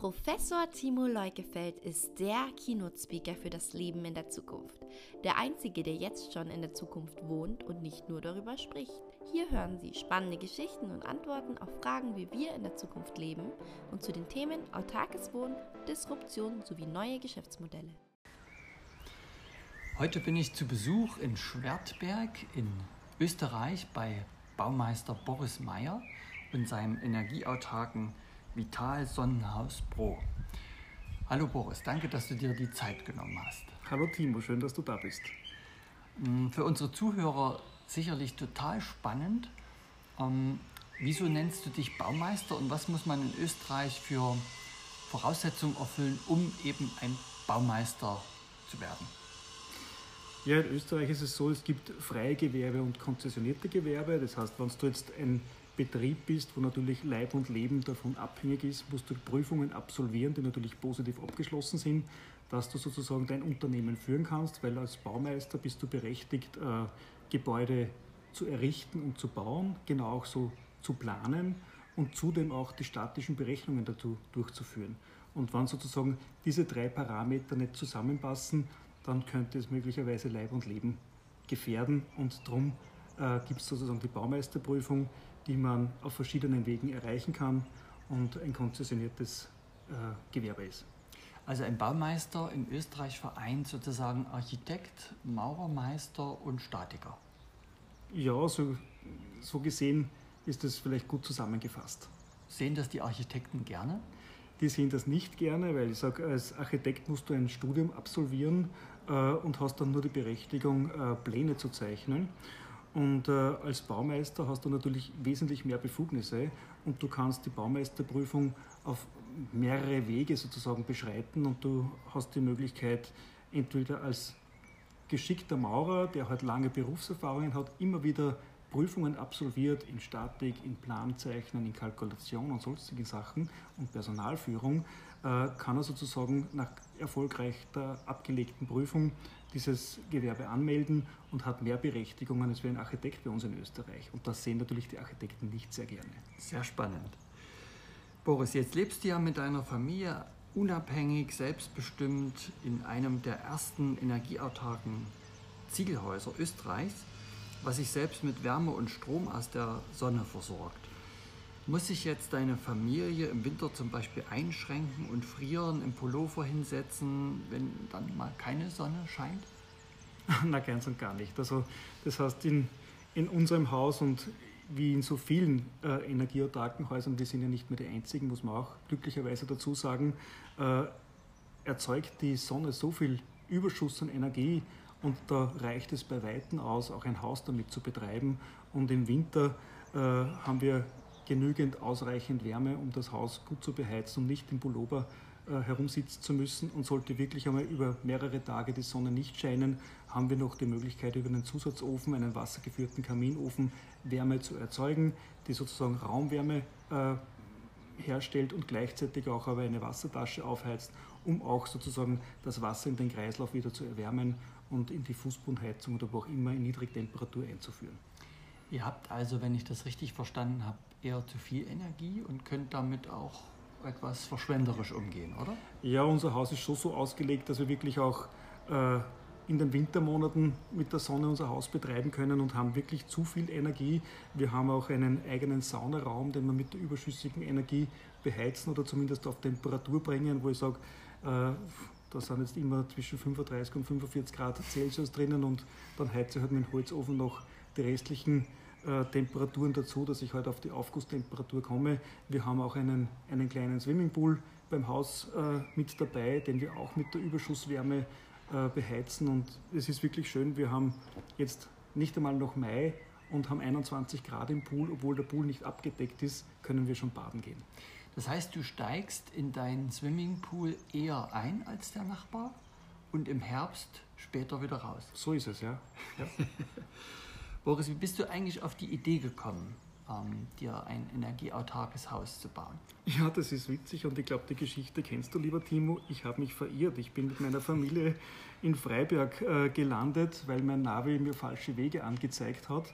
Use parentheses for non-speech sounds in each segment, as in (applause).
Professor Timo Leukefeld ist der Keynote-Speaker für das Leben in der Zukunft. Der einzige, der jetzt schon in der Zukunft wohnt und nicht nur darüber spricht. Hier hören Sie spannende Geschichten und Antworten auf Fragen, wie wir in der Zukunft leben und zu den Themen autarkes Wohnen, Disruption sowie neue Geschäftsmodelle. Heute bin ich zu Besuch in Schwertberg in Österreich bei Baumeister Boris Meyer und seinem energieautarken Vital Sonnenhaus Pro. Hallo Boris, danke, dass du dir die Zeit genommen hast. Hallo Timo, schön, dass du da bist. Mm, für unsere Zuhörer sicherlich total spannend. Ähm, wieso nennst du dich Baumeister und was muss man in Österreich für Voraussetzungen erfüllen, um eben ein Baumeister zu werden? Ja, in Österreich ist es so, es gibt freie Gewerbe und konzessionierte Gewerbe. Das heißt, wenn du jetzt ein Betrieb bist, wo natürlich Leib und Leben davon abhängig ist, musst du Prüfungen absolvieren, die natürlich positiv abgeschlossen sind, dass du sozusagen dein Unternehmen führen kannst, weil als Baumeister bist du berechtigt, äh, Gebäude zu errichten und zu bauen, genau auch so zu planen und zudem auch die statischen Berechnungen dazu durchzuführen. Und wenn sozusagen diese drei Parameter nicht zusammenpassen, dann könnte es möglicherweise Leib und Leben gefährden und darum äh, gibt es sozusagen die Baumeisterprüfung, die man auf verschiedenen Wegen erreichen kann und ein konzessioniertes äh, Gewerbe ist. Also ein Baumeister in Österreich vereint sozusagen Architekt, Maurermeister und Statiker. Ja, so, so gesehen ist das vielleicht gut zusammengefasst. Sehen das die Architekten gerne? Die sehen das nicht gerne, weil ich sage, als Architekt musst du ein Studium absolvieren äh, und hast dann nur die Berechtigung, äh, Pläne zu zeichnen. Und äh, als Baumeister hast du natürlich wesentlich mehr Befugnisse und du kannst die Baumeisterprüfung auf mehrere Wege sozusagen beschreiten und du hast die Möglichkeit, entweder als geschickter Maurer, der halt lange Berufserfahrungen hat, immer wieder Prüfungen absolviert in Statik, in Planzeichnen, in Kalkulation und sonstigen Sachen und Personalführung, äh, kann er sozusagen nach erfolgreich der abgelegten Prüfung dieses Gewerbe anmelden und hat mehr Berechtigungen als wie ein Architekt bei uns in Österreich. Und das sehen natürlich die Architekten nicht sehr gerne. Sehr spannend. Boris, jetzt lebst du ja mit deiner Familie unabhängig, selbstbestimmt in einem der ersten energieautarken Ziegelhäuser Österreichs was sich selbst mit Wärme und Strom aus der Sonne versorgt. Muss sich jetzt deine Familie im Winter zum Beispiel einschränken und frieren, im Pullover hinsetzen, wenn dann mal keine Sonne scheint? (laughs) Na, ganz und gar nicht. Also, das heißt, in, in unserem Haus und wie in so vielen äh, energieautarken Häusern, wir sind ja nicht mehr die einzigen, muss man auch glücklicherweise dazu sagen, äh, erzeugt die Sonne so viel Überschuss an Energie, und da reicht es bei Weitem aus, auch ein Haus damit zu betreiben. Und im Winter äh, haben wir genügend ausreichend Wärme, um das Haus gut zu beheizen und nicht im Pullover äh, herumsitzen zu müssen. Und sollte wirklich einmal über mehrere Tage die Sonne nicht scheinen, haben wir noch die Möglichkeit, über einen Zusatzofen, einen wassergeführten Kaminofen, Wärme zu erzeugen, die sozusagen Raumwärme äh, herstellt und gleichzeitig auch aber eine Wassertasche aufheizt, um auch sozusagen das Wasser in den Kreislauf wieder zu erwärmen und in die Fußbodenheizung oder wo auch immer in Niedrigtemperatur einzuführen. Ihr habt also, wenn ich das richtig verstanden habe, eher zu viel Energie und könnt damit auch etwas verschwenderisch umgehen, oder? Ja, unser Haus ist schon so ausgelegt, dass wir wirklich auch äh, in den Wintermonaten mit der Sonne unser Haus betreiben können und haben wirklich zu viel Energie. Wir haben auch einen eigenen Saunaraum, den wir mit der überschüssigen Energie beheizen oder zumindest auf Temperatur bringen, wo ich sage, äh, da sind jetzt immer zwischen 35 und 45 Grad Celsius drinnen und dann heizt ich halt mit dem Holzofen noch die restlichen äh, Temperaturen dazu, dass ich halt auf die Aufgusstemperatur komme. Wir haben auch einen, einen kleinen Swimmingpool beim Haus äh, mit dabei, den wir auch mit der Überschusswärme äh, beheizen und es ist wirklich schön. Wir haben jetzt nicht einmal noch Mai und haben 21 Grad im Pool, obwohl der Pool nicht abgedeckt ist, können wir schon baden gehen. Das heißt, du steigst in deinen Swimmingpool eher ein als der Nachbar und im Herbst später wieder raus. So ist es, ja. ja. (laughs) Boris, wie bist du eigentlich auf die Idee gekommen, ähm, dir ein energieautarkes Haus zu bauen? Ja, das ist witzig und ich glaube, die Geschichte kennst du, lieber Timo. Ich habe mich verirrt. Ich bin mit meiner Familie in Freiberg äh, gelandet, weil mein Navi mir falsche Wege angezeigt hat.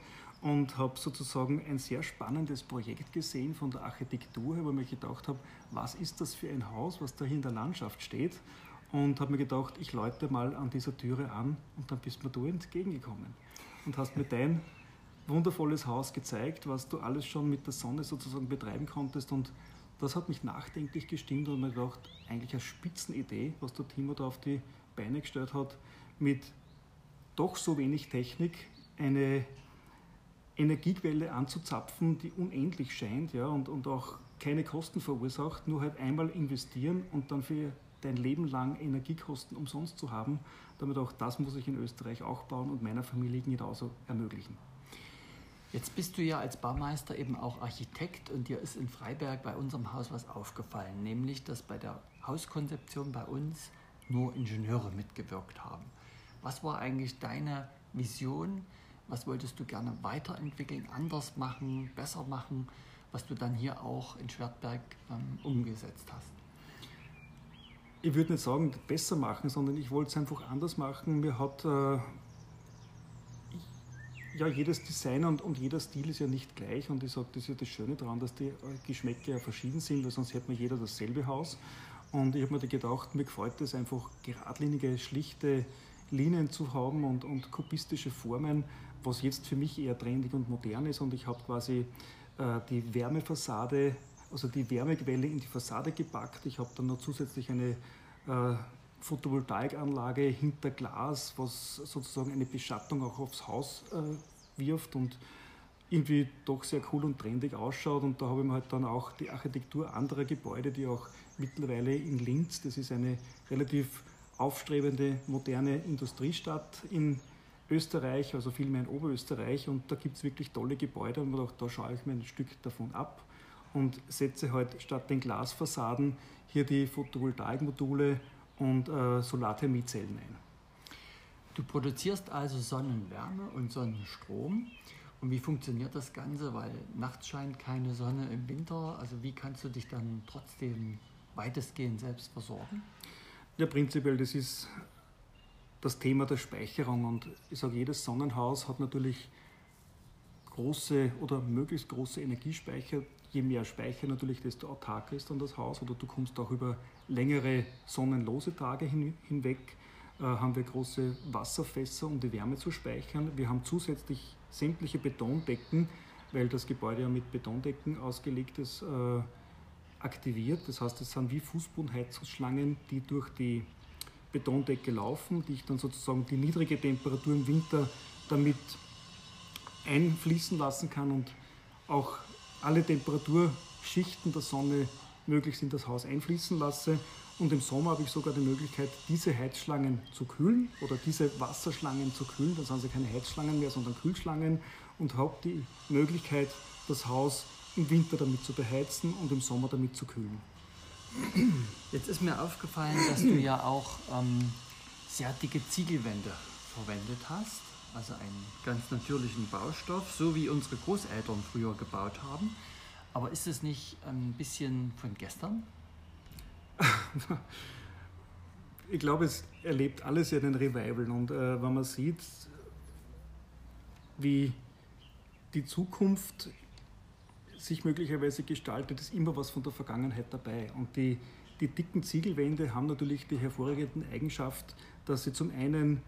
und habe sozusagen ein sehr spannendes Projekt gesehen von der Architektur, wo ich mir gedacht habe, was ist das für ein Haus, was da in der Landschaft steht und habe mir gedacht, ich läute mal an dieser Türe an und dann bist mir du entgegengekommen und hast mir dein wundervolles Haus gezeigt, was du alles schon mit der Sonne sozusagen betreiben konntest. Und das hat mich nachdenklich gestimmt und mir gedacht, eigentlich eine Spitzenidee, was der Timo da auf die Beine gestellt hat, mit doch so wenig Technik eine Energiequelle anzuzapfen, die unendlich scheint ja, und, und auch keine Kosten verursacht, nur halt einmal investieren und dann für dein Leben lang Energiekosten umsonst zu haben. Damit auch das muss ich in Österreich auch bauen und meiner Familie genauso ermöglichen. Jetzt bist du ja als Baumeister eben auch Architekt und dir ist in Freiberg bei unserem Haus was aufgefallen, nämlich dass bei der Hauskonzeption bei uns nur Ingenieure mitgewirkt haben. Was war eigentlich deine Vision? Was wolltest du gerne weiterentwickeln, anders machen, besser machen, was du dann hier auch in Schwertberg ähm, umgesetzt hast? Ich würde nicht sagen, besser machen, sondern ich wollte es einfach anders machen. Mir hat äh, ja, jedes Design und, und jeder Stil ist ja nicht gleich und ich sage, das ist ja das Schöne daran, dass die äh, Geschmäcker ja verschieden sind, weil sonst hätte man jeder dasselbe Haus. Und ich habe mir da gedacht, mir gefällt es einfach, geradlinige, schlichte Linien zu haben und, und kubistische Formen, was jetzt für mich eher trendig und modern ist. Und ich habe quasi äh, die Wärmefassade, also die Wärmequelle in die Fassade gepackt. Ich habe dann noch zusätzlich eine äh, Photovoltaikanlage hinter Glas, was sozusagen eine Beschattung auch aufs Haus äh, wirft und irgendwie doch sehr cool und trendig ausschaut. Und da habe ich mir halt dann auch die Architektur anderer Gebäude, die auch mittlerweile in Linz, das ist eine relativ aufstrebende, moderne Industriestadt in Österreich, also vielmehr in Oberösterreich. Und da gibt es wirklich tolle Gebäude und man da schaue ich mir ein Stück davon ab und setze halt statt den Glasfassaden hier die Photovoltaikmodule und äh, Solarthermiezellen ein. Du produzierst also Sonnenwärme und Sonnenstrom. Und wie funktioniert das Ganze? Weil nachts scheint keine Sonne im Winter. Also wie kannst du dich dann trotzdem weitestgehend selbst versorgen? Ja, prinzipiell, das ist das Thema der Speicherung. Und ich sage, jedes Sonnenhaus hat natürlich große oder möglichst große Energiespeicher. Je mehr Speicher natürlich, desto autarker ist dann das Haus. Oder du kommst auch über längere sonnenlose Tage hin, hinweg äh, haben wir große Wasserfässer, um die Wärme zu speichern. Wir haben zusätzlich sämtliche Betondecken, weil das Gebäude ja mit Betondecken ausgelegt ist, äh, aktiviert. Das heißt, es sind wie Fußbodenheizungsschlangen, die durch die Betondecke laufen, die ich dann sozusagen die niedrige Temperatur im Winter damit einfließen lassen kann und auch alle Temperaturschichten der Sonne möglichst in das Haus einfließen lasse. Und im Sommer habe ich sogar die Möglichkeit, diese Heizschlangen zu kühlen oder diese Wasserschlangen zu kühlen. Dann sind sie keine Heizschlangen mehr, sondern Kühlschlangen und habe die Möglichkeit, das Haus im Winter damit zu beheizen und im Sommer damit zu kühlen. Jetzt ist mir aufgefallen, dass du ja auch ähm, sehr dicke Ziegelwände verwendet hast, also einen ganz natürlichen Baustoff, so wie unsere Großeltern früher gebaut haben. Aber ist es nicht ein bisschen von gestern? (laughs) ich glaube, es erlebt alles ja den Revival. Und äh, wenn man sieht, wie die Zukunft sich möglicherweise gestaltet, ist immer was von der Vergangenheit dabei. Und die, die dicken Ziegelwände haben natürlich die hervorragende Eigenschaft, dass sie zum einen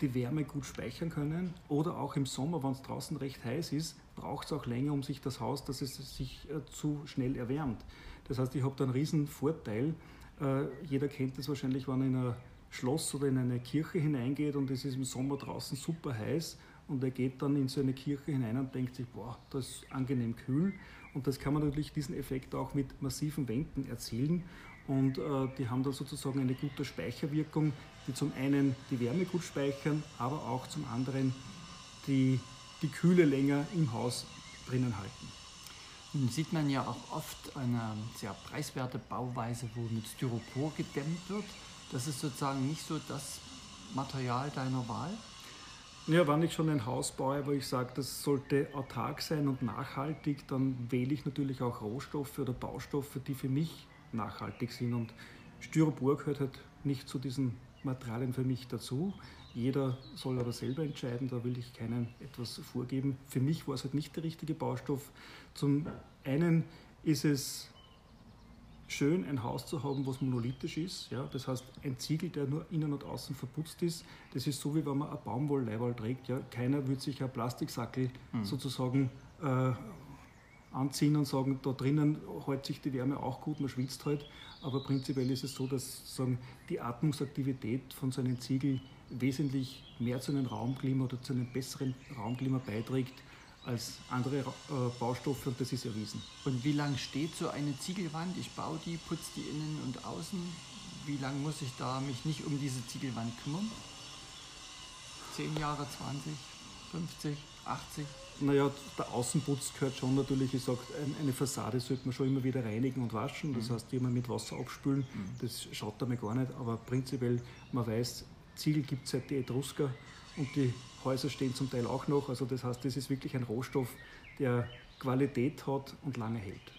die Wärme gut speichern können oder auch im Sommer, wenn es draußen recht heiß ist, braucht es auch länger, um sich das Haus, dass es sich äh, zu schnell erwärmt. Das heißt, ich habe da einen riesen Vorteil. Äh, jeder kennt das wahrscheinlich, wenn er in ein Schloss oder in eine Kirche hineingeht und es ist im Sommer draußen super heiß und er geht dann in so eine Kirche hinein und denkt sich, boah, das ist angenehm kühl. Und das kann man natürlich diesen Effekt auch mit massiven Wänden erzielen. Und äh, die haben dann sozusagen eine gute Speicherwirkung, die zum einen die Wärme gut speichern, aber auch zum anderen die, die Kühle länger im Haus drinnen halten. Nun sieht man ja auch oft eine sehr preiswerte Bauweise, wo mit Styropor gedämmt wird. Das ist sozusagen nicht so das Material deiner Wahl? Ja, wenn ich schon ein Haus baue, wo ich sage, das sollte autark sein und nachhaltig, dann wähle ich natürlich auch Rohstoffe oder Baustoffe, die für mich nachhaltig sind. Und Styropor gehört halt nicht zu diesen Materialien für mich dazu. Jeder soll aber selber entscheiden, da will ich keinem etwas vorgeben. Für mich war es halt nicht der richtige Baustoff. Zum einen ist es schön, ein Haus zu haben, was monolithisch ist. Ja? Das heißt, ein Ziegel, der nur innen und außen verputzt ist, das ist so, wie wenn man ein Baumwollleiberl trägt. Ja? Keiner würde sich ein Plastiksackel mhm. sozusagen äh, anziehen und sagen, da drinnen hält sich die Wärme auch gut, man schwitzt halt. Aber prinzipiell ist es so, dass sagen, die Atmungsaktivität von so einem Ziegel wesentlich mehr zu einem Raumklima oder zu einem besseren Raumklima beiträgt als andere äh, Baustoffe und das ist erwiesen. Und wie lange steht so eine Ziegelwand? Ich baue die, putze die innen und außen. Wie lange muss ich da mich nicht um diese Ziegelwand kümmern? 10 Jahre, 20, 50, 80? Naja, der Außenputz gehört schon natürlich, ich sage, eine Fassade sollte man schon immer wieder reinigen und waschen. Das mhm. heißt, immer mit Wasser abspülen. Mhm. Das schaut damit gar nicht. Aber prinzipiell, man weiß, Ziegel gibt es seit die Etrusker und die Häuser stehen zum Teil auch noch. Also das heißt, das ist wirklich ein Rohstoff, der Qualität hat und lange hält.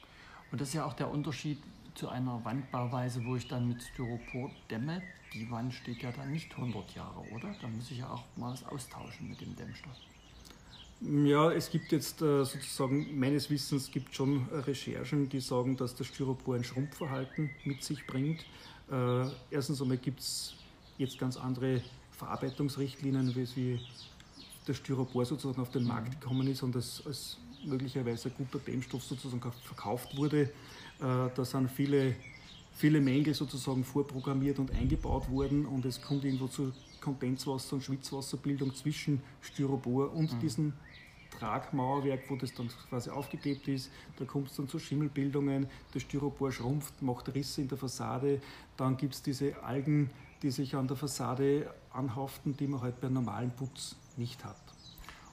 Und das ist ja auch der Unterschied zu einer Wandbauweise, wo ich dann mit Styropor dämme. Die Wand steht ja dann nicht 100 Jahre, oder? Da muss ich ja auch mal was austauschen mit dem Dämmstoff. Ja, es gibt jetzt äh, sozusagen, meines Wissens gibt schon Recherchen, die sagen, dass das Styropor ein Schrumpfverhalten mit sich bringt. Äh, erstens einmal gibt es jetzt ganz andere Verarbeitungsrichtlinien, wie wie das Styropor sozusagen auf den mhm. Markt gekommen ist und das als möglicherweise guter Dämmstoff sozusagen verkauft wurde. Äh, da sind viele, viele Mängel sozusagen vorprogrammiert und eingebaut worden und es kommt irgendwo zu Kondenswasser- und Schwitzwasserbildung zwischen Styropor und mhm. diesem Tragmauerwerk, wo das dann quasi aufgeklebt ist. Da kommt es dann zu Schimmelbildungen, das Styropor schrumpft, macht Risse in der Fassade. Dann gibt es diese Algen, die sich an der Fassade anhaften, die man halt bei normalem Putz nicht hat.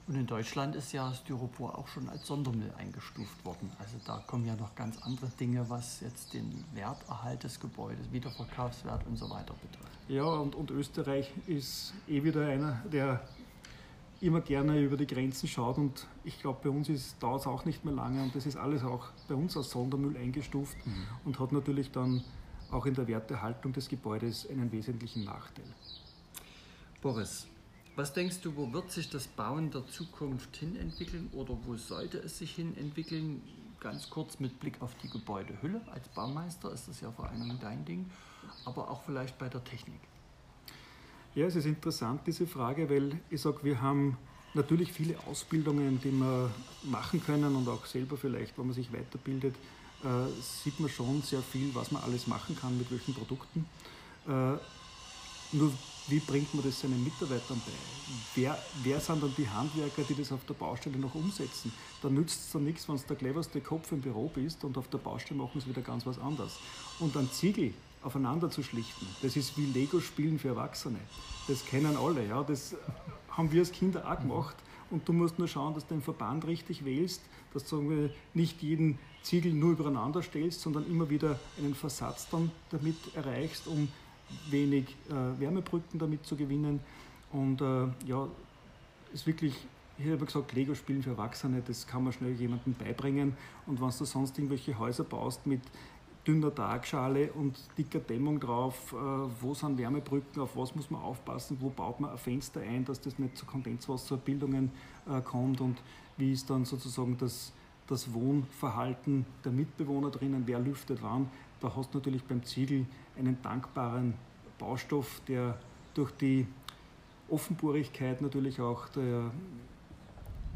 Und in Deutschland ist ja Styropor auch schon als Sondermüll eingestuft worden. Also da kommen ja noch ganz andere Dinge, was jetzt den Werterhalt des Gebäudes, Wiederverkaufswert und so weiter betrifft. Ja, und, und Österreich ist eh wieder einer, der immer gerne über die Grenzen schaut und ich glaube, bei uns dauert es auch nicht mehr lange und das ist alles auch bei uns als Sondermüll eingestuft mhm. und hat natürlich dann auch in der Wertehaltung des Gebäudes einen wesentlichen Nachteil. Boris, was denkst du, wo wird sich das Bauen der Zukunft hin entwickeln oder wo sollte es sich hin entwickeln? Ganz kurz mit Blick auf die Gebäudehülle. Als Baumeister ist das ja vor allem dein Ding, aber auch vielleicht bei der Technik. Ja, es ist interessant, diese Frage, weil ich sage, wir haben natürlich viele Ausbildungen, die wir machen können und auch selber vielleicht, wenn man sich weiterbildet, sieht man schon sehr viel, was man alles machen kann mit welchen Produkten. Äh, nur wie bringt man das seinen Mitarbeitern bei? Wer, wer sind dann die Handwerker, die das auf der Baustelle noch umsetzen? Da nützt es dann nichts, wenn du der cleverste Kopf im Büro bist und auf der Baustelle machen sie wieder ganz was anderes. Und ein Ziegel aufeinander zu schlichten, das ist wie Lego-Spielen für Erwachsene. Das kennen alle, ja. Das haben wir als Kinder auch gemacht. Und du musst nur schauen, dass du den Verband richtig wählst, dass du nicht jeden Ziegel nur übereinander stellst, sondern immer wieder einen Versatz dann damit erreichst, um wenig äh, Wärmebrücken damit zu gewinnen. Und äh, ja, ist wirklich, ich habe gesagt, Lego spielen für Erwachsene, das kann man schnell jemandem beibringen. Und wenn du sonst irgendwelche Häuser baust mit dünner Tragschale und dicker Dämmung drauf, äh, wo sind Wärmebrücken, auf was muss man aufpassen, wo baut man ein Fenster ein, dass das nicht zu Kondenswasserbildungen äh, kommt und wie ist dann sozusagen das, das Wohnverhalten der Mitbewohner drinnen, wer lüftet wann. Da hast du natürlich beim Ziegel einen dankbaren Baustoff, der durch die Offenbohrigkeit natürlich auch der,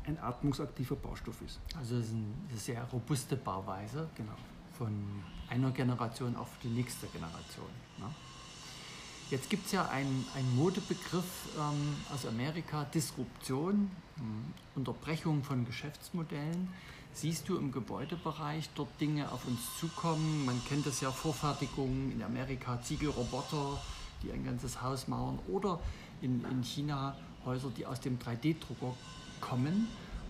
ein atmungsaktiver Baustoff ist. Also es ist eine sehr robuste Bauweise. Genau. Von einer Generation auf die nächste Generation. Ne? Jetzt gibt es ja einen, einen Modebegriff ähm, aus Amerika, Disruption, hm, Unterbrechung von Geschäftsmodellen. Siehst du im Gebäudebereich dort Dinge auf uns zukommen? Man kennt das ja, Vorfertigungen in Amerika, Ziegelroboter, die ein ganzes Haus mauern oder in, in China Häuser, die aus dem 3D-Drucker kommen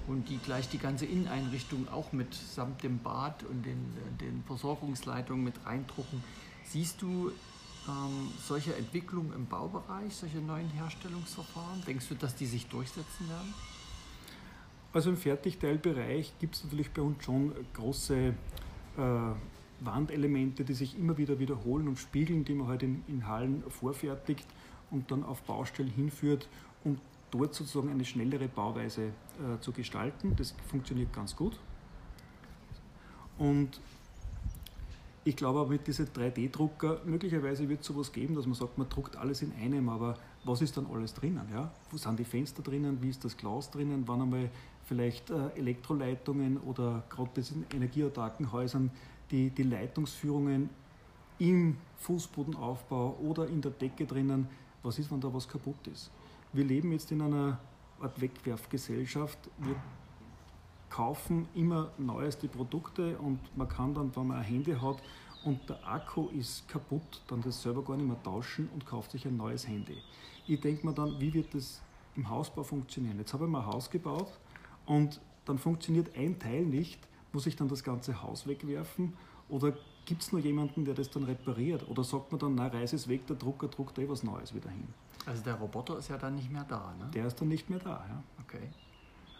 und die gleich die ganze Inneneinrichtung auch mit samt dem Bad und den, den Versorgungsleitungen mit reindrucken. Siehst du ähm, solche Entwicklungen im Baubereich, solche neuen Herstellungsverfahren? Denkst du, dass die sich durchsetzen werden? Also im Fertigteilbereich gibt es natürlich bei uns schon große äh, Wandelemente, die sich immer wieder wiederholen und spiegeln, die man halt in, in Hallen vorfertigt. und dann auf Baustellen hinführt, um dort sozusagen eine schnellere Bauweise äh, zu gestalten. Das funktioniert ganz gut. Und ich glaube aber mit diesen 3D-Drucker, möglicherweise wird es sowas geben, dass man sagt, man druckt alles in einem, aber was ist dann alles drinnen? Ja? Wo sind die Fenster drinnen? Wie ist das Glas drinnen? Wann einmal vielleicht äh, Elektroleitungen oder gerade in energieautarken Häusern die, die Leitungsführungen im Fußbodenaufbau oder in der Decke drinnen, was ist, wenn da was kaputt ist? Wir leben jetzt in einer Art Wegwerfgesellschaft. Wir kaufen immer neueste Produkte und man kann dann, wenn man ein Handy hat und der Akku ist kaputt, dann das selber gar nicht mehr tauschen und kauft sich ein neues Handy. Ich denke mir dann, wie wird das im Hausbau funktionieren? Jetzt habe ich mal ein Haus gebaut und dann funktioniert ein Teil nicht, muss ich dann das ganze Haus wegwerfen oder gibt es nur jemanden, der das dann repariert? Oder sagt man dann, na, reise es weg, der Drucker druckt eh was Neues wieder hin? Also der Roboter ist ja dann nicht mehr da, ne? Der ist dann nicht mehr da, ja. Okay.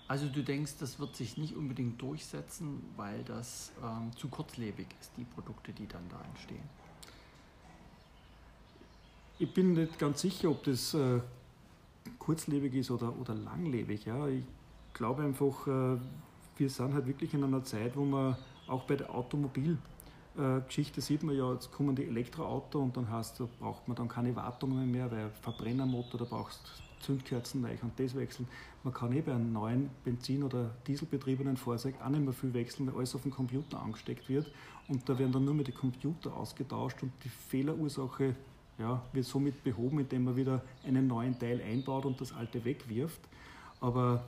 Also du denkst, das wird sich nicht unbedingt durchsetzen, weil das ähm, zu kurzlebig ist, die Produkte, die dann da entstehen. Ich bin nicht ganz sicher, ob das äh, kurzlebig ist oder, oder langlebig. Ja. Ich glaube einfach, äh, wir sind halt wirklich in einer Zeit, wo man auch bei der Automobilgeschichte sieht man ja, jetzt kommen die Elektroautos und dann heißt, da braucht man dann keine Wartungen mehr, weil Verbrennermotor, da brauchst du Zündkerzen neu und das wechseln. Man kann eh bei einem neuen Benzin- oder Dieselbetriebenen Fahrzeug auch nicht mehr viel wechseln, weil alles auf den Computer angesteckt wird und da werden dann nur mehr die Computer ausgetauscht und die Fehlerursache ja, wird somit behoben, indem man wieder einen neuen Teil einbaut und das alte wegwirft. Aber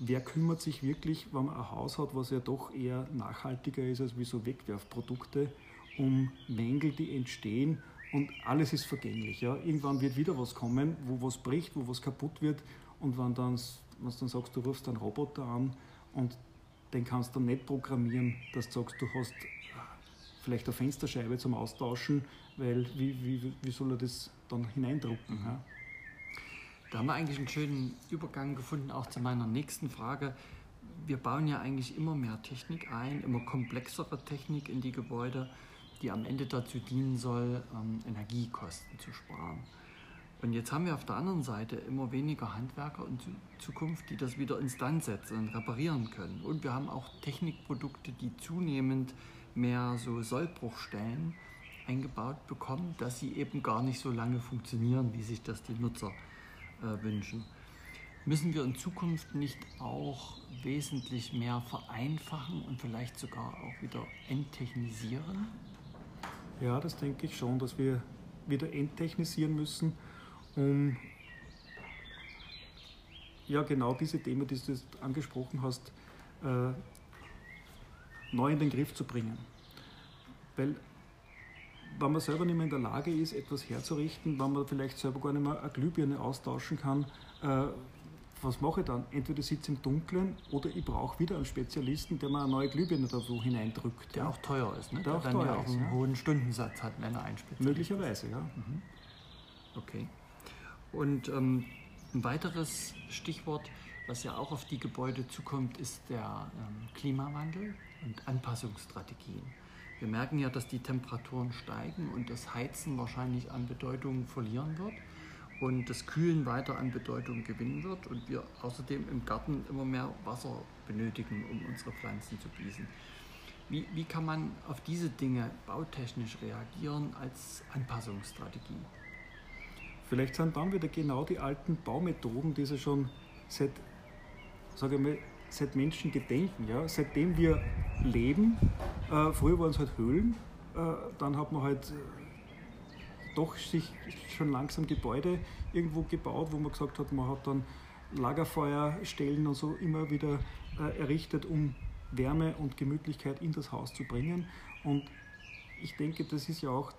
wer kümmert sich wirklich, wenn man ein Haus hat, was ja doch eher nachhaltiger ist als wie so Wegwerfprodukte, um Mängel, die entstehen und alles ist vergänglich. Ja? Irgendwann wird wieder was kommen, wo was bricht, wo was kaputt wird und wenn, dann, wenn du dann sagst, du rufst einen Roboter an und den kannst du nicht programmieren, dass du sagst, du hast vielleicht eine Fensterscheibe zum Austauschen, weil wie, wie, wie soll er das dann hineindrucken? Ja? Da haben wir eigentlich einen schönen Übergang gefunden, auch zu meiner nächsten Frage. Wir bauen ja eigentlich immer mehr Technik ein, immer komplexere Technik in die Gebäude, die am Ende dazu dienen soll, ähm, Energiekosten zu sparen. Und jetzt haben wir auf der anderen Seite immer weniger Handwerker in Zukunft, die das wieder instand setzen und reparieren können. Und wir haben auch Technikprodukte, die zunehmend mehr so Sollbruchstellen eingebaut bekommen, dass sie eben gar nicht so lange funktionieren, wie sich das die Nutzer äh, wünschen. Müssen wir in Zukunft nicht auch wesentlich mehr vereinfachen und vielleicht sogar auch wieder enttechnisieren? Ja, das denke ich schon, dass wir wieder enttechnisieren müssen, um ja genau diese Themen, die du angesprochen hast, äh, neu in den Griff zu bringen. Weil wenn man selber nicht mehr in der Lage ist, etwas herzurichten, wenn man vielleicht selber gar nicht mehr eine Glühbirne austauschen kann, äh, was mache ich dann? Entweder sitze im Dunkeln oder ich brauche wieder einen Spezialisten, der mir eine neue Glühbirne da so hineindrückt. Der ja. auch teuer ist, ne? Der, der auch dann ja auch einen ja. hohen Stundensatz hat, wenn er einspitzt. Möglicherweise, ja. Mhm. Okay. Und ähm, ein weiteres Stichwort, was ja auch auf die Gebäude zukommt, ist der ähm, Klimawandel und Anpassungsstrategien. Wir merken ja, dass die Temperaturen steigen und das Heizen wahrscheinlich an Bedeutung verlieren wird und das Kühlen weiter an Bedeutung gewinnen wird und wir außerdem im Garten immer mehr Wasser benötigen, um unsere Pflanzen zu gießen. Wie, wie kann man auf diese Dinge bautechnisch reagieren als Anpassungsstrategie? Vielleicht sind dann wieder genau die alten Baumethoden, die sie schon seit, sage ich mal, seit Menschen gedenken. Ja? Seitdem wir leben, äh, früher waren es halt Höhlen, äh, dann hat man halt äh, doch sich schon langsam Gebäude irgendwo gebaut, wo man gesagt hat, man hat dann Lagerfeuerstellen und so immer wieder äh, errichtet, um Wärme und Gemütlichkeit in das Haus zu bringen. Und ich denke, das ist ja auch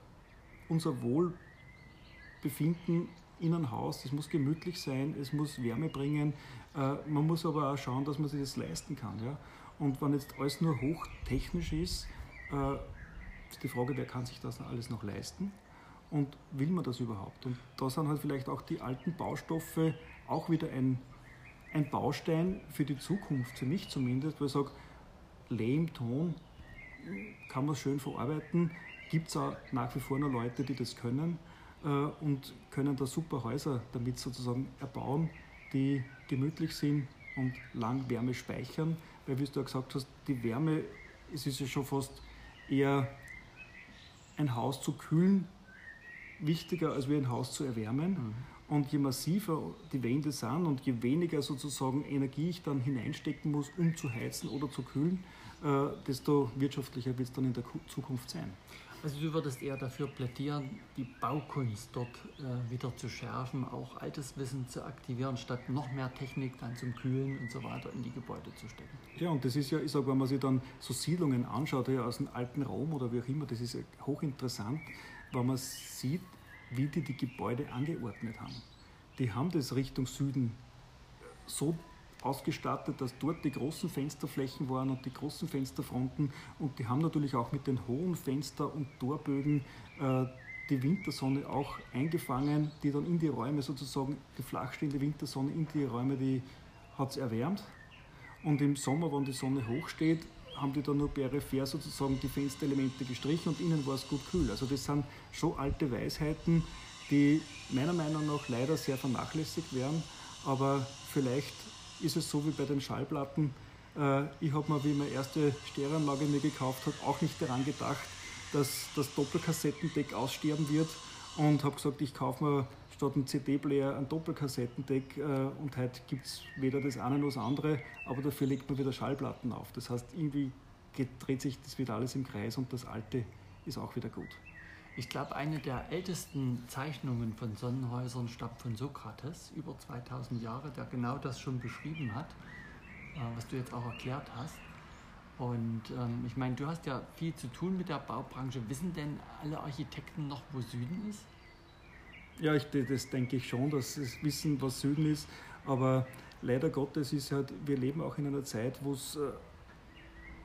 unser Wohlbefinden in einem Haus. Es muss gemütlich sein, es muss Wärme bringen, man muss aber auch schauen, dass man sich das leisten kann. Ja? Und wenn jetzt alles nur hochtechnisch ist, äh, ist die Frage, wer kann sich das alles noch leisten und will man das überhaupt? Und da sind halt vielleicht auch die alten Baustoffe auch wieder ein, ein Baustein für die Zukunft, für mich zumindest, weil ich sage, Lehm, Ton kann man schön verarbeiten, gibt es auch nach wie vor noch Leute, die das können. äh, und können da super Häuser damit sozusagen erbauen, die gemütlich sind und lang Wärme speichern. Weil, wie du ja gesagt hast, die Wärme, es ist ja schon fast eher ein Haus zu kühlen, wichtiger als wie ein Haus zu erwärmen. Mhm. Und je massiver die Wände sind und je weniger sozusagen Energie ich dann hineinstecken muss, um zu heizen oder zu kühlen, äh, desto wirtschaftlicher wird es dann in der Zukunft sein. Also du würdest eher dafür plädieren, die Baukunst dort äh, wieder zu schärfen, auch altes Wissen zu aktivieren, statt noch mehr Technik dann zum Kühlen und so weiter in die Gebäude zu stecken. Ja, und das ist ja, ich sage, wenn man sich dann so Siedlungen anschaut, ja, aus dem alten Rom oder wie auch immer, das ist hochinteressant, wenn man sieht, wie die die Gebäude angeordnet haben. Die haben das Richtung Süden so ausgestattet, dass dort die großen Fensterflächen waren und die großen Fensterfronten und die haben natürlich auch mit den hohen Fenster- und Torbögen äh, die Wintersonne auch eingefangen, die dann in die Räume sozusagen, die flachstehende Wintersonne in die Räume, die hat es erwärmt. Und im Sommer, wenn die Sonne hoch steht, haben die dann nur peripher sozusagen die Fensterelemente gestrichen und innen war es gut kühl. Also das sind schon alte Weisheiten, die meiner Meinung nach leider sehr vernachlässigt werden, aber vielleicht ist es so wie bei den Schallplatten. Äh, ich habe mir, wie meine erste Stereoanlage mir gekauft habe, auch nicht daran gedacht, dass das Doppelkassettendeck aussterben wird und habe gesagt, ich kaufe mir statt einem CD-Player ein Doppelkassettendeck äh, und heute gibt es weder das eine noch das andere, aber dafür legt man wieder Schallplatten auf. Das heißt, irgendwie dreht sich das wieder alles im Kreis und das Alte ist auch wieder gut. Ich glaube, eine der ältesten Zeichnungen von Sonnenhäusern stammt von Sokrates, über 2000 Jahre, der genau das schon beschrieben hat, äh, was du jetzt auch erklärt hast. Und ähm, ich meine, du hast ja viel zu tun mit der Baubranche. Wissen denn alle Architekten noch, wo Süden ist? Ja, ich, das denke ich schon, dass sie wissen, was Süden ist. Aber leider Gottes ist halt, wir leben auch in einer Zeit, wo es äh,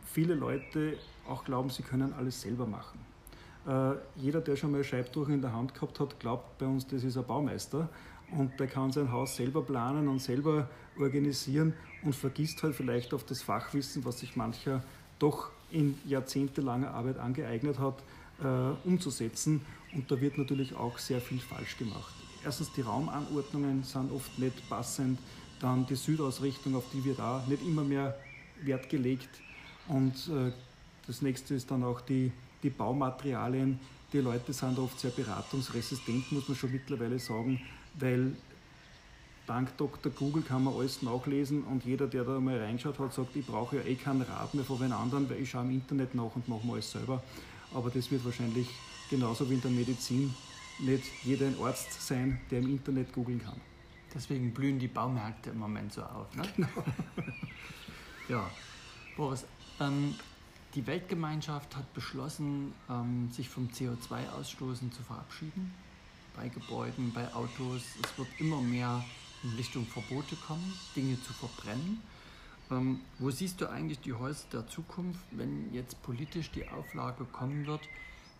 viele Leute auch glauben, sie können alles selber machen. Äh, jeder, der schon mal Scheibtuch in der Hand gehabt hat, glaubt bei uns, das ist ein Baumeister und der kann sein Haus selber planen und selber organisieren und vergisst halt vielleicht auf das Fachwissen, was sich mancher doch in jahrzehntelanger Arbeit angeeignet hat, äh, umzusetzen. Und da wird natürlich auch sehr viel falsch gemacht. Erstens, die Raumanordnungen sind oft nicht passend, dann die Südausrichtung, auf die wird auch nicht immer mehr Wert gelegt. Und äh, das nächste ist dann auch die die Baumaterialien, die Leute sind oft sehr beratungsresistent, muss man schon mittlerweile sagen, weil dank Dr. Google kann man alles nachlesen und jeder, der da mal reinschaut hat, sagt, ich brauche ja eh keinen Rat mehr von den anderen, weil ich schaue im Internet nach und mache mir alles selber. Aber das wird wahrscheinlich genauso wie in der Medizin nicht jeder ein Arzt sein, der im Internet googeln kann. Deswegen blühen die Baumärkte im Moment so auf. Ne? Genau. (laughs) ja, Boris, ähm, die Weltgemeinschaft hat beschlossen, ähm, sich vom CO2-Ausstoßen zu verabschieden. Bei Gebäuden, bei Autos. Es wird immer mehr in Richtung Verbote kommen, Dinge zu verbrennen. Ähm, wo siehst du eigentlich die Häuser der Zukunft, wenn jetzt politisch die Auflage kommen wird,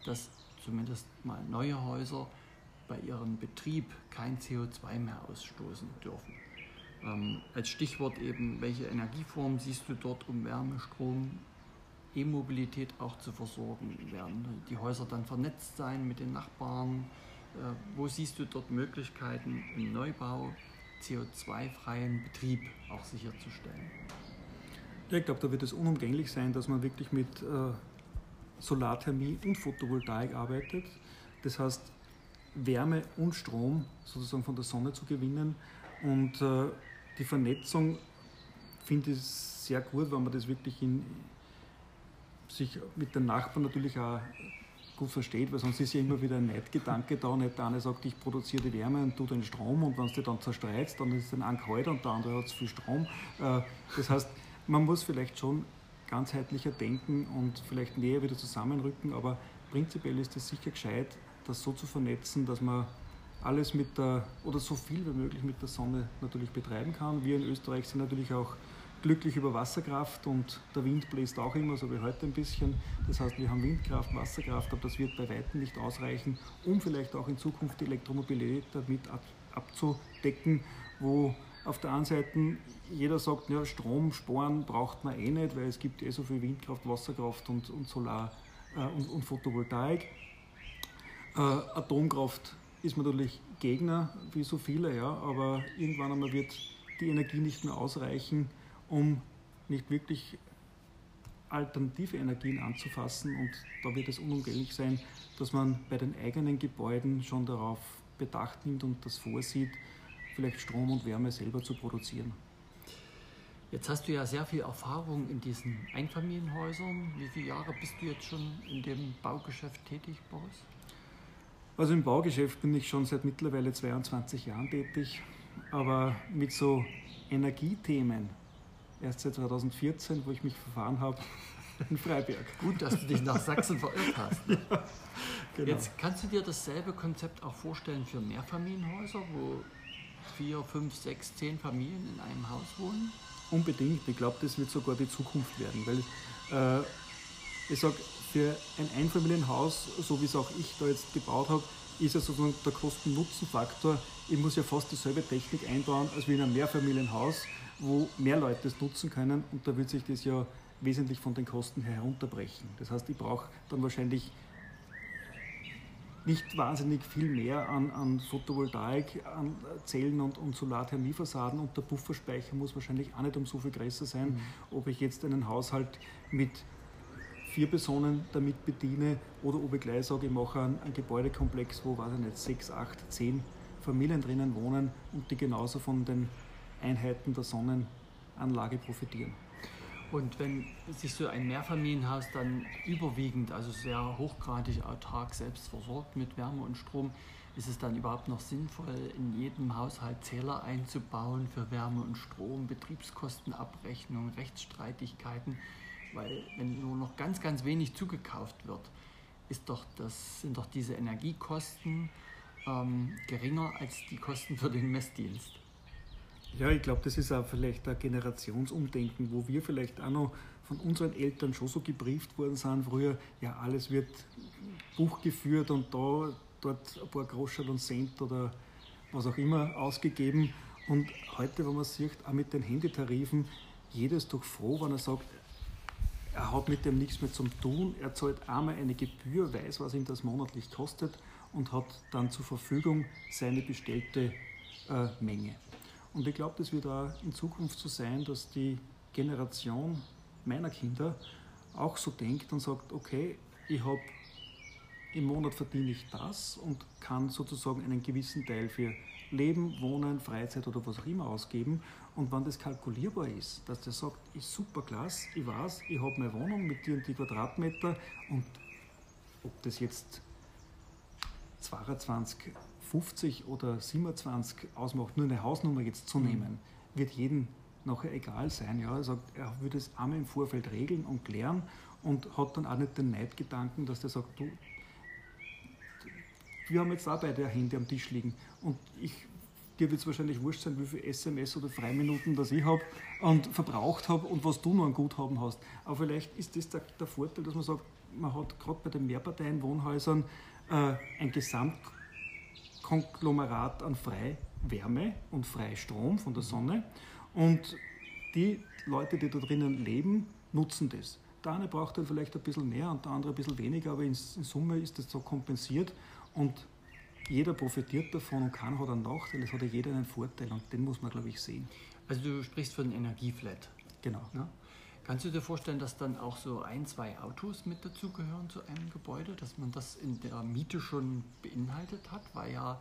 dass zumindest mal neue Häuser bei ihrem Betrieb kein CO2 mehr ausstoßen dürfen? Ähm, als Stichwort eben, welche Energieformen siehst du dort, um Wärme, Strom, E-Mobilität auch zu versorgen. Werden die Häuser dann vernetzt sein mit den Nachbarn? Äh, wo siehst du dort Möglichkeiten im Neubau CO2-freien Betrieb auch sicherzustellen? Ja, ich glaube, da wird es unumgänglich sein, dass man wirklich mit äh, Solarthermie und Photovoltaik arbeitet. Das heißt, Wärme und Strom sozusagen von der Sonne zu gewinnen. Und äh, die Vernetzung finde ich sehr gut, wenn man das wirklich in, sich mit den Nachbarn natürlich auch gut versteht, weil sonst ist ja immer wieder ein Neidgedanke da. Nicht der eine sagt, ich produziere die Wärme und du den Strom und wenn es dir dann zerstreitst, dann ist es ein kalt und der andere hat zu viel Strom. Äh, das heißt, man muss vielleicht schon ganzheitlicher denken und vielleicht näher wieder zusammenrücken, aber prinzipiell ist es sicher gescheit, das so zu vernetzen, dass man alles mit der, oder so viel wie möglich mit der Sonne natürlich betreiben kann. Wir in Österreich sind natürlich auch glücklich über Wasserkraft und der Wind bläst auch immer, so wie heute ein bisschen. Das heißt, wir haben Windkraft, Wasserkraft, aber das wird bei weitem nicht ausreichen, um vielleicht auch in Zukunft die Elektromobilität damit abzudecken, wo auf der einen Seite jeder sagt, ja, Strom sparen braucht man eh nicht, weil es gibt eh so viel Windkraft, Wasserkraft und, und Solar äh, und, und, Photovoltaik. Äh, Atomkraft ist man natürlich Gegner, wie so viele, ja, aber irgendwann einmal wird die Energie nicht mehr ausreichen, um nicht wirklich alternative Energien anzufassen. Und da wird es unumgänglich sein, dass man bei den eigenen Gebäuden schon darauf Bedacht nimmt und das vorsieht, vielleicht Strom und Wärme selber zu produzieren. Jetzt hast du ja sehr viel Erfahrung in diesen Einfamilienhäusern. Wie viele Jahre bist du jetzt schon in dem Baugeschäft tätig, Boris? Also im Baugeschäft bin ich schon seit mittlerweile 22 Jahren tätig, aber mit so Energiethemen erst seit 2014, wo ich mich verfahren habe (laughs) in Freiberg. Gut, dass du dich nach Sachsen verirrt hast. Ne? (laughs) Ja, genau. Jetzt kannst du dir dasselbe Konzept auch vorstellen für Mehrfamilienhäuser, wo vier, fünf, sechs, zehn Familien in einem Haus wohnen? Unbedingt. Ich glaube, das wird sogar die Zukunft werden, weil äh, ich sage, für ein Einfamilienhaus, so wie es auch ich da jetzt gebaut habe, ist ja sozusagen der Kosten-Nutzen-Faktor. Ich muss ja fast dieselbe Technik einbauen als wie in einem Mehrfamilienhaus, wo mehr Leute es nutzen können und da wird sich das ja wesentlich von den Kosten herunterbrechen. Das heißt, ich brauche dann wahrscheinlich nicht wahnsinnig viel mehr an, an Photovoltaik, an Zellen und, und Solarthermiefassaden und der Pufferspeicher muss wahrscheinlich auch nicht um so viel größer sein, mhm. ob ich jetzt einen Haushalt mit vier Personen damit bediene oder ob ich gleich sage, ich mache einen, einen Gebäudekomplex, wo, weiß ich nicht, sechs, acht, zehn Familien drinnen wohnen und die genauso von den Einheiten der Sonnenanlage profitieren. Und wenn sich so ein Mehrfamilienhaus dann überwiegend, also sehr hochgradig autark selbst versorgt mit Wärme und Strom, ist es dann überhaupt noch sinnvoll, in jedem Haushalt Zähler einzubauen für Wärme und Strom, Betriebskostenabrechnung, Rechtsstreitigkeiten? Weil wenn nur noch ganz, ganz wenig zugekauft wird, ist doch das, sind doch diese Energiekosten ähm, geringer als die Kosten für den Messdienst. Ja, ich glaube, das ist auch vielleicht ein Generationsumdenken, wo wir vielleicht auch noch von unseren Eltern schon so gebrieft worden sind früher, ja, alles wird Buch geführt und da, dort ein paar Groschen und Cent oder was auch immer ausgegeben. Und heute, wenn man sieht, auch mit den Handytarifen, jeder ist doch froh, wenn er sagt, er hat mit dem nichts mehr zu tun, er zahlt einmal eine Gebühr, weiß, was ihm das monatlich kostet und hat dann zur Verfügung seine bestellte äh, Menge. Und ich glaube, das wird auch in Zukunft so sein, dass die Generation meiner Kinder auch so denkt und sagt, okay, ich habe im Monat verdiene ich das und kann sozusagen einen gewissen Teil für Leben, Wohnen, Freizeit oder was auch immer ausgeben. Und wenn das kalkulierbar ist, dass der sagt, ist super klasse, ich weiß, ich habe meine Wohnung mit die und die Quadratmeter und ob das jetzt 22 50 oder 27 ausmacht, nur eine Hausnummer jetzt zu mhm. nehmen, wird jedem nachher egal sein. Ja? Er sagt, er würde es einmal im Vorfeld regeln und klären und hat dann auch nicht den Neidgedanken, dass der sagt, du, wir haben jetzt auch beide Hände am Tisch liegen und ich, dir wird es wahrscheinlich wurscht sein, wie viel SMS oder Freiminuten das ich habe und verbraucht habe und was du noch an Guthaben hast. Aber vielleicht ist das der, der Vorteil, dass man sagt, man hat gerade bei den Mehrparteien-Wohnhäusern äh, ein Gesamt Konglomerat an Freiwärme und Freistrom von der Sonne. Und die Leute, die da drinnen leben, nutzen das. Der eine braucht dann vielleicht ein bisschen mehr und der andere ein bisschen weniger, aber in, Summe ist das so kompensiert und jeder profitiert davon und keiner hat einen Nachteil, es hat ja jeder einen Vorteil und den muss man, glaube ich, sehen. Also du sprichst von Energieflat. Genau. Ja? Kannst du dir vorstellen, dass dann auch so ein, zwei Autos mit dazugehören zu einem Gebäude, dass man das in der Miete schon beinhaltet hat, weil ja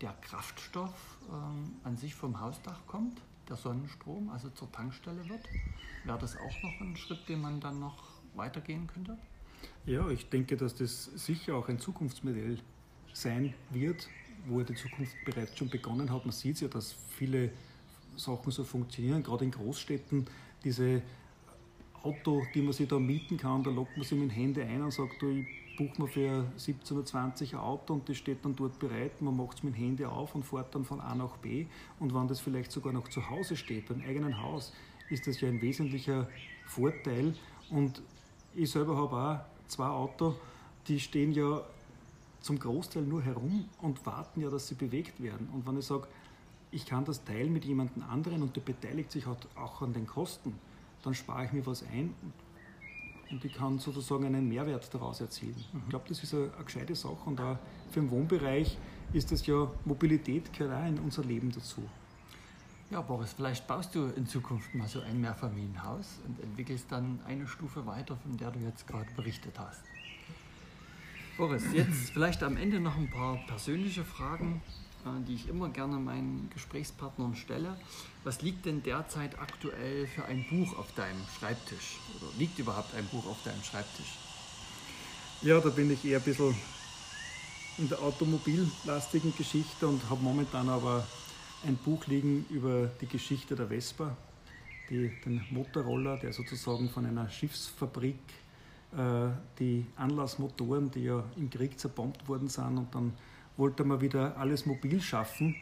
der Kraftstoff ähm, an sich vom Hausdach kommt, der Sonnenstrom, also zur Tankstelle wird? Wäre das auch noch ein Schritt, den man dann noch weitergehen könnte? Ja, ich denke, dass das sicher auch ein Zukunftsmodell sein wird, wo die Zukunft bereits schon begonnen hat. Man sieht ja, dass viele Sachen so funktionieren, gerade in Großstädten. Diese Auto, die man sich da mieten kann, da lockt man sich mit den Händen ein und sagt, du, ich buche mir für 17 oder 20 ein Auto und das steht dann dort bereit, man macht es mit den Händen auf und fährt dann von A nach B. Und wenn das vielleicht sogar noch zu Hause steht, beim eigenen Haus, ist das ja ein wesentlicher Vorteil. Und ich selber habe auch zwei Autos, die stehen ja zum Großteil nur herum und warten ja, dass sie bewegt werden. Und wenn ich sage, ich kann das teilen mit jemandem anderen und der beteiligt sich auch an den Kosten, dann spare ich mir was ein. und ich kann sozusagen einen Mehrwert daraus erzielen. Mhm. Ich glaube, das ist eine, eine gescheite Sache und auch für den Wohnbereich ist das ja, Mobilität gehört auch in unser Leben dazu. Ja, Boris, vielleicht baust du in Zukunft mal so ein Mehrfamilienhaus und entwickelst dann eine Stufe weiter, von der du jetzt gerade berichtet hast. Boris, jetzt vielleicht am Ende noch ein paar persönliche Fragen, die ich immer gerne meinen Gesprächspartnern stelle. Was liegt denn derzeit aktuell für ein Buch auf deinem Schreibtisch? Oder liegt überhaupt ein Buch auf deinem Schreibtisch? Ja, da bin ich eher ein bisschen in der automobillastigen Geschichte und habe momentan aber ein Buch liegen über die Geschichte der Vespa, die, den Motorroller, der sozusagen von einer Schiffsfabrik äh, die Anlassmotoren, die ja im Krieg zerbombt worden sind und dann wollte man wieder alles mobil schaffen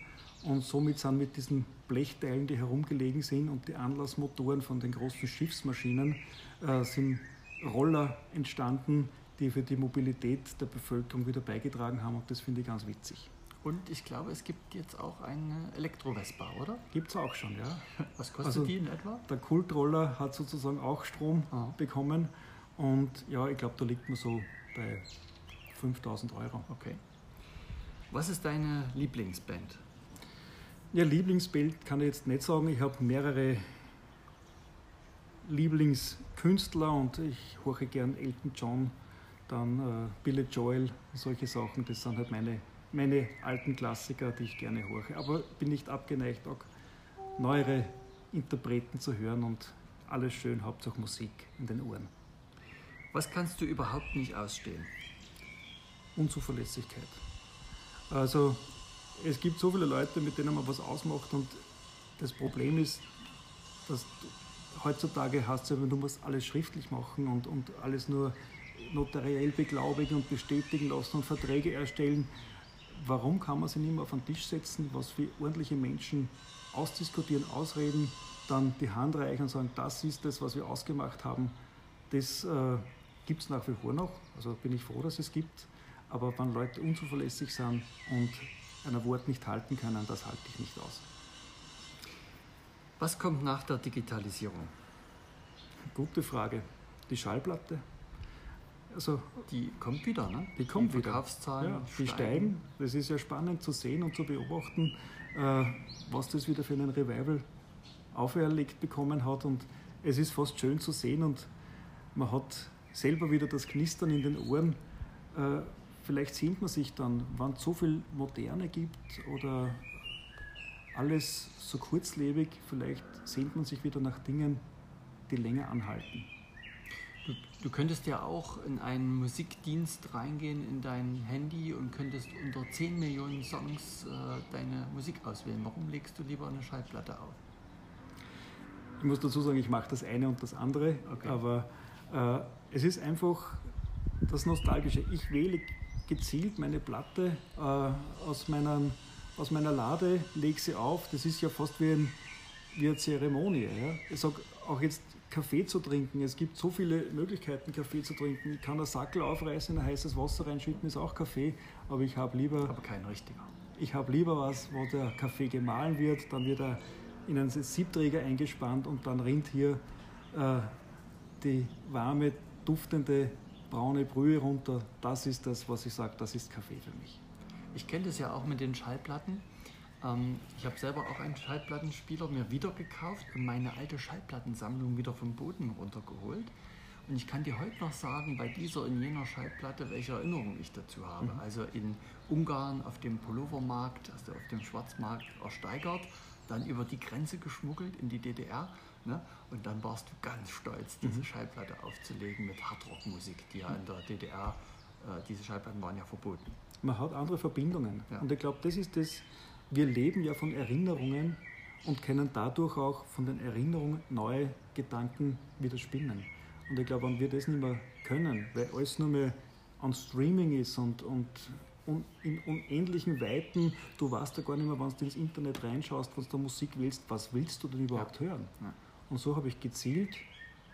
und somit sind mit diesen Blechteilen, die herumgelegen sind und die Anlassmotoren von den großen Schiffsmaschinen, äh, sind Roller entstanden, die für die Mobilität der Bevölkerung wieder beigetragen haben und das finde ich ganz witzig. Und ich glaube, es gibt jetzt auch eine Elektro-Vespa, oder? Gibt es auch schon, ja. (laughs) Was kostet also, die in etwa? Der Kultroller hat sozusagen auch Strom Aha. bekommen. Und ja, ich glaube, da liegt man so bei 5000 Euro. Okay. Was ist deine Lieblingsband? Ja, Lieblingsband kann ich jetzt nicht sagen. Ich habe mehrere Lieblingskünstler und ich höre gern Elton John, dann äh, Billy Joel, solche Sachen. Das sind halt meine meine alten Klassiker, die ich gerne höre. Aber bin nicht abgeneigt, auch neuere Interpreten zu hören und alles schön, Hauptsache Musik in den Ohren. Was kannst du überhaupt nicht ausstehen? Unzuverlässigkeit. Also es gibt so viele Leute, mit denen man was ausmacht und das Problem ist, dass heutzutage hast du, wenn du musst alles schriftlich machen und, und alles nur notariell beglaubigen und bestätigen lassen und Verträge erstellen, warum kann man sich nicht mehr auf den Tisch setzen, was wir ordentliche Menschen ausdiskutieren, ausreden, dann die Hand reichen und sagen, das ist das, was wir ausgemacht haben. Das äh, gibt es nach wie vor noch, also bin ich froh, dass es gibt. Aber wenn Leute unzuverlässig sind und ein Wort nicht halten können, das halte ich nicht aus. Was kommt nach der Digitalisierung? Gute Frage. Die Schallplatte. Also, die kommt wieder, ne? Die kommt die Verkaufszahlen ja, die steigen. Das ist ja spannend zu sehen und zu beobachten, äh, was das wieder für einen Revival auferlegt bekommen hat. Und es ist fast schön zu sehen und man hat selber wieder das Knistern in den Ohren. Vielleicht sehnt man sich dann, wann es so viel Moderne gibt oder alles so kurzlebig, vielleicht sehnt man sich wieder nach Dingen, die länger anhalten. Du, du, könntest ja auch in einen Musikdienst reingehen in dein Handy und könntest unter 10 Millionen Songs äh, deine Musik auswählen. Warum legst du lieber eine Schallplatte auf? Ich muss dazu sagen, ich mache das eine und das andere, okay. aber äh, es ist einfach das Nostalgische. Ich wähle gezielt meine Platte äh, aus, meinen, aus meiner Lade, lege sie auf. Das ist ja fast wie, ein, wie eine Zeremonie. Ja? Ich sage auch jetzt Kaffee zu trinken. Es gibt so viele Möglichkeiten, Kaffee zu trinken. Ich kann einen Sackel aufreißen, ein heißes Wasser reinschütten, ist auch Kaffee, aber ich habe lieber. Aber kein richtiger. Ich habe lieber was, wo der Kaffee gemahlen wird, dann wird er in einen Siebträger eingespannt und dann rinnt hier äh, die warme, duftende braune Brühe runter. Das ist das, was ich sage, das ist Kaffee für mich. Ich kenne das ja auch mit den Schallplatten. Ähm, ich habe selber auch einen Schallplattenspieler mir wieder gekauft und meine alte Schallplattensammlung wieder vom Boden runtergeholt. Und ich kann dir heute noch sagen, bei dieser und jener Schallplatte, welche Erinnerung ich dazu habe. Mhm. Also in Ungarn auf dem Pullovermarkt, also auf dem Schwarzmarkt ersteigert, dann über die Grenze geschmuggelt in die DDR. Ne? Und dann warst du ganz stolz, diese mhm. Schallplatte aufzulegen mit Hardrockmusik, die ja in der DDR, äh, diese Schallplatten waren ja verboten. Man hat andere Verbindungen. Ja. Und ich glaube, das ist das, wir leben ja von Erinnerungen und können dadurch auch von den Erinnerungen neue Gedanken wieder spinnen. Und ich glaube, wenn wir das nicht mehr können, weil alles nur mehr an Streaming ist und, und, und in unendlichen Weiten, du weißt ja gar nicht mehr, wenn du ins Internet reinschaust, wenn du Musik willst, was willst du denn überhaupt ja. hören? Ja. Und so habe ich gezielt,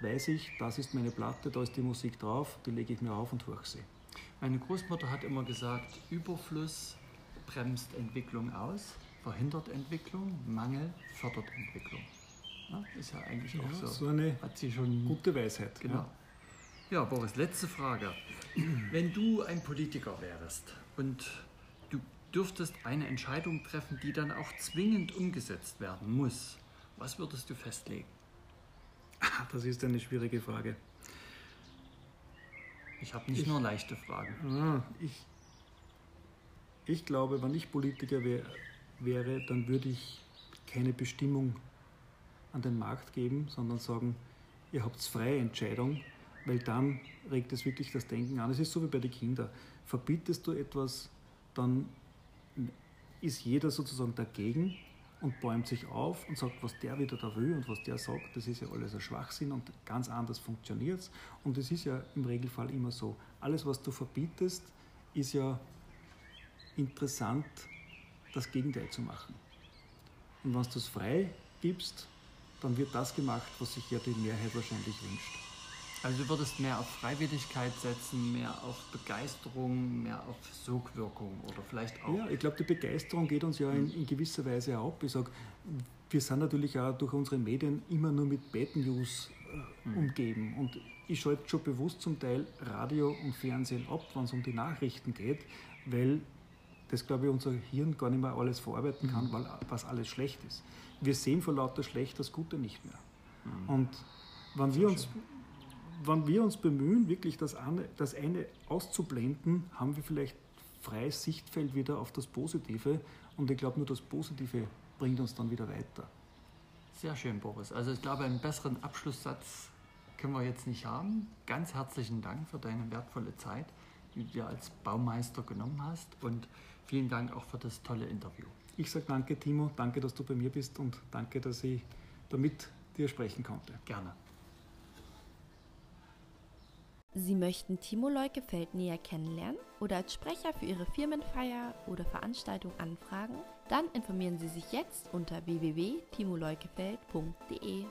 weiß ich, das ist meine Platte, da ist die Musik drauf, die lege ich mir auf und höre sie. Meine Großmutter hat immer gesagt, Überfluss bremst Entwicklung aus, verhindert Entwicklung, Mangel fördert Entwicklung. Ja, ist ja eigentlich ja, auch so. So eine hat sie schon gute Weisheit. Genau. Ja. Ja, Boris, letzte Frage. Wenn du ein Politiker wärst und du dürftest eine Entscheidung treffen, die dann auch zwingend umgesetzt werden muss, was würdest du festlegen? Das ist eine schwierige Frage. Ich habe nicht ich, nur leichte Fragen. Ah, ich, ich glaube, wenn ich Politiker wär, wäre, dann würde ich keine Bestimmung an den Markt geben, sondern sagen, ihr habt freie Entscheidung, weil dann regt es wirklich das Denken an. Es ist so wie bei den Kindern. Verbietest du etwas, dann ist jeder sozusagen dagegen und bäumt sich auf und sagt, was der wieder da will und was der sagt, das ist ja alles ein Schwachsinn und ganz anders funktioniert es. Und es ist ja im Regelfall immer so, alles, was du verbietest, ist ja interessant, das Gegenteil zu machen. Und wenn du es frei gibst, dann wird das gemacht, was sich ja die Mehrheit wahrscheinlich wünscht. Also du würdest mehr auf Freiwilligkeit setzen, mehr auf Begeisterung, mehr auf Sogwirkung oder vielleicht auch. Ja, ich glaube, die Begeisterung geht uns ja in, in gewisser Weise ab. Ich sage, wir sind natürlich auch durch unsere Medien immer nur mit Bad News äh, mhm. umgeben. Und ich schalte schon bewusst zum Teil Radio und Fernsehen ab, wenn es um die Nachrichten geht, weil das, glaube ich, unser Hirn gar nicht mehr alles verarbeiten kann, mhm. weil was alles schlecht ist. Wir sehen vor lauter Schlecht das Gute nicht mehr. Mhm. Und wenn wir uns wenn wir uns bemühen, wirklich das eine, das eine auszublenden, haben wir vielleicht freies Sichtfeld wieder auf das Positive. Und ich glaube, nur das Positive bringt uns dann wieder weiter. Sehr schön, Boris. Also ich glaube, einen besseren Abschlusssatz können wir jetzt nicht haben. Ganz herzlichen Dank für deine wertvolle Zeit, die du dir als Baumeister genommen hast. Und vielen Dank auch für das tolle Interview. Ich sage danke, Timo. Danke, dass du bei mir bist und danke, dass ich damit dir sprechen konnte. Gerne. Sie möchten Timo Leukefeld näher kennenlernen oder als Sprecher für Ihre Firmenfeier oder Veranstaltung anfragen? Dann informieren Sie sich jetzt unter www.timoleukefeld.de.